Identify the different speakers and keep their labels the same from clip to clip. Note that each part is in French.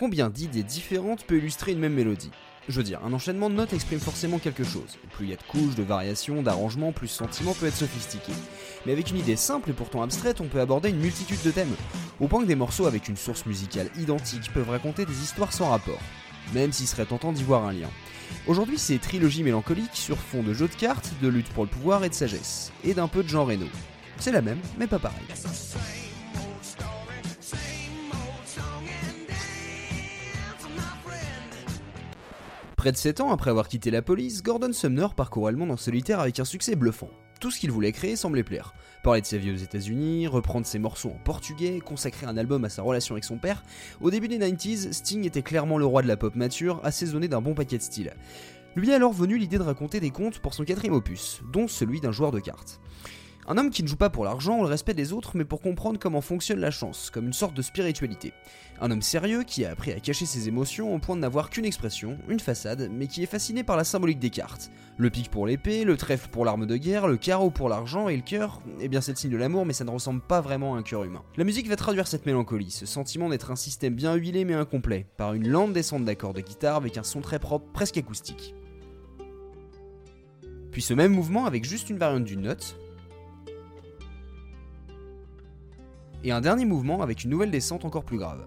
Speaker 1: Combien d'idées différentes peut illustrer une même mélodie je veux dire, un enchaînement de notes exprime forcément quelque chose. Plus il y a de couches, de variations, d'arrangements, plus ce sentiment peut être sophistiqué. Mais avec une idée simple et pourtant abstraite, on peut aborder une multitude de thèmes, au point que des morceaux avec une source musicale identique peuvent raconter des histoires sans rapport, même s'il serait tentant d'y voir un lien. Aujourd'hui, c'est trilogie mélancolique sur fond de jeux de cartes, de lutte pour le pouvoir et de sagesse, et d'un peu de Jean Reno. C'est la même, mais pas pareil. Près de 7 ans après avoir quitté la police, Gordon Sumner parcourt le monde en solitaire avec un succès bluffant. Tout ce qu'il voulait créer semblait plaire. Parler de sa vie aux États-Unis, reprendre ses morceaux en portugais, consacrer un album à sa relation avec son père. Au début des 90s, Sting était clairement le roi de la pop mature, assaisonné d'un bon paquet de styles. Lui est alors venu l'idée de raconter des contes pour son quatrième opus, dont celui d'un joueur de cartes. Un homme qui ne joue pas pour l'argent ou le respect des autres, mais pour comprendre comment fonctionne la chance, comme une sorte de spiritualité. Un homme sérieux qui a appris à cacher ses émotions au point de n'avoir qu'une expression, une façade, mais qui est fasciné par la symbolique des cartes. Le pic pour l'épée, le trèfle pour l'arme de guerre, le carreau pour l'argent et le cœur, eh bien c'est le signe de l'amour, mais ça ne ressemble pas vraiment à un cœur humain. La musique va traduire cette mélancolie, ce sentiment d'être un système bien huilé mais incomplet, par une lente descente d'accords de guitare avec un son très propre, presque acoustique. Puis ce même mouvement avec juste une variante d'une note, et un dernier mouvement avec une nouvelle descente encore plus grave.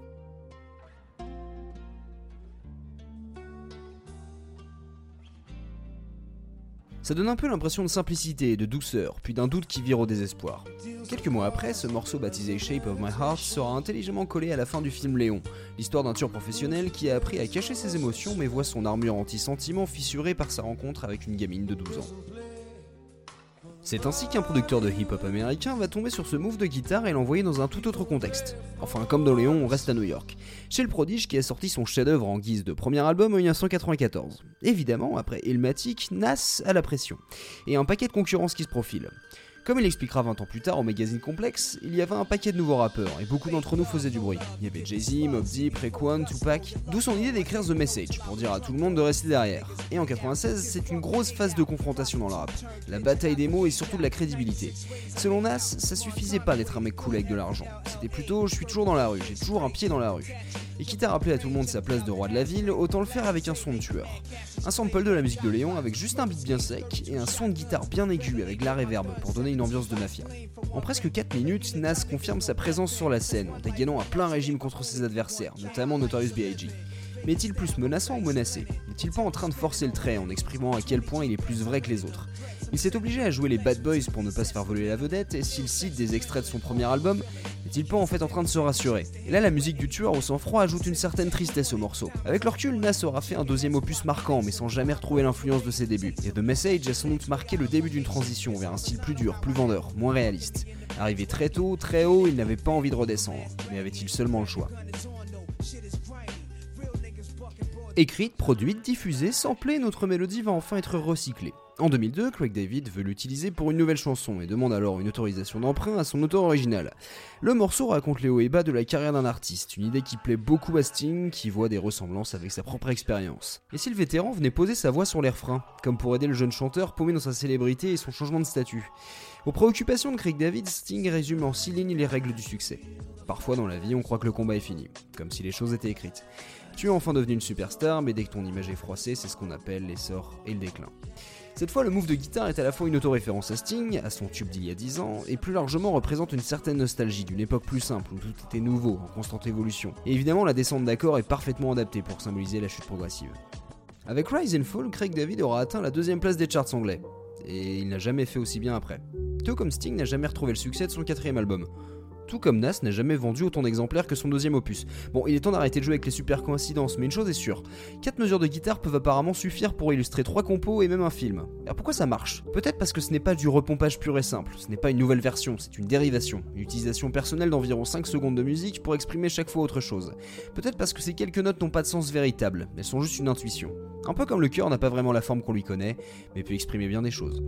Speaker 1: Ça donne un peu l'impression de simplicité, de douceur, puis d'un doute qui vire au désespoir. Quelques mois après, ce morceau baptisé Shape of My Heart sera intelligemment collé à la fin du film Léon, l'histoire d'un tueur professionnel qui a appris à cacher ses émotions mais voit son armure anti-sentiment fissurée par sa rencontre avec une gamine de 12 ans. C'est ainsi qu'un producteur de hip-hop américain va tomber sur ce move de guitare et l'envoyer dans un tout autre contexte. Enfin, comme dans Léon, on reste à New York. Chez le prodige qui a sorti son chef-d'œuvre en guise de premier album en 1994. Évidemment, après Ilmatic, Nas a la pression. Et un paquet de concurrence qui se profile. Comme il expliquera 20 ans plus tard au magazine Complex, il y avait un paquet de nouveaux rappeurs et beaucoup d'entre nous faisaient du bruit. Il y avait Jay-Z, Mob Deep, Raekwon, Tupac, d'où son idée d'écrire The Message pour dire à tout le monde de rester derrière. Et en 96, c'est une grosse phase de confrontation dans le rap. La bataille des mots et surtout de la crédibilité. Selon Nas, ça suffisait pas d'être un mec cool avec de l'argent. C'était plutôt je suis toujours dans la rue, j'ai toujours un pied dans la rue. Et quitte à rappeler à tout le monde sa place de roi de la ville, autant le faire avec un son de tueur. Un sample de la musique de Léon avec juste un beat bien sec et un son de guitare bien aigu avec la reverb pour donner une ambiance de mafia. En presque 4 minutes, Nas confirme sa présence sur la scène en dégainant à plein régime contre ses adversaires, notamment Notorious B.I.G. Mais est-il plus menaçant ou menacé? N'est-il pas en train de forcer le trait en exprimant à quel point il est plus vrai que les autres? Il s'est obligé à jouer les bad boys pour ne pas se faire voler la vedette, et s'il cite des extraits de son premier album, n'est-il pas en fait en train de se rassurer Et là, la musique du tueur au sang-froid ajoute une certaine tristesse au morceau. Avec le recul, Nas aura fait un deuxième opus marquant, mais sans jamais retrouver l'influence de ses débuts. Et The Message a sans doute marqué le début d'une transition vers un style plus dur, plus vendeur, moins réaliste. Arrivé très tôt, très haut, il n'avait pas envie de redescendre. Mais avait-il seulement le choix? Écrite, produite, diffusée, samplée, notre mélodie va enfin être recyclée. En 2002, Craig David veut l'utiliser pour une nouvelle chanson et demande alors une autorisation d'emprunt à son auteur original. Le morceau raconte les hauts et bas de la carrière d'un artiste, une idée qui plaît beaucoup à Sting, qui voit des ressemblances avec sa propre expérience. Et si le vétéran venait poser sa voix sur les refrains, comme pour aider le jeune chanteur paumé dans sa célébrité et son changement de statut Aux préoccupations de Craig David, Sting résume en six lignes les règles du succès. Parfois dans la vie, on croit que le combat est fini, comme si les choses étaient écrites. Tu es enfin devenu une superstar, mais dès que ton image est froissée, c'est ce qu'on appelle l'essor et le déclin. Cette fois, le move de guitare est à la fois une autoréférence à Sting, à son tube d'il y a 10 ans, et plus largement représente une certaine nostalgie d'une époque plus simple où tout était nouveau, en constante évolution. Et évidemment, la descente d'accord est parfaitement adaptée pour symboliser la chute progressive. Avec Rise and Fall, Craig David aura atteint la deuxième place des charts anglais, et il n'a jamais fait aussi bien après. Tout comme Sting n'a jamais retrouvé le succès de son quatrième album tout comme Nas n'a jamais vendu autant d'exemplaires que son deuxième opus. Bon, il est temps d'arrêter de jouer avec les super coïncidences, mais une chose est sûre, 4 mesures de guitare peuvent apparemment suffire pour illustrer 3 compos et même un film. Alors pourquoi ça marche? Peut-être parce que ce n'est pas du repompage pur et simple, ce n'est pas une nouvelle version, c'est une dérivation, une utilisation personnelle d'environ 5 secondes de musique pour exprimer chaque fois autre chose. Peut-être parce que ces quelques notes n'ont pas de sens véritable, elles sont juste une intuition. Un peu comme le cœur n'a pas vraiment la forme qu'on lui connaît, mais peut exprimer bien des choses.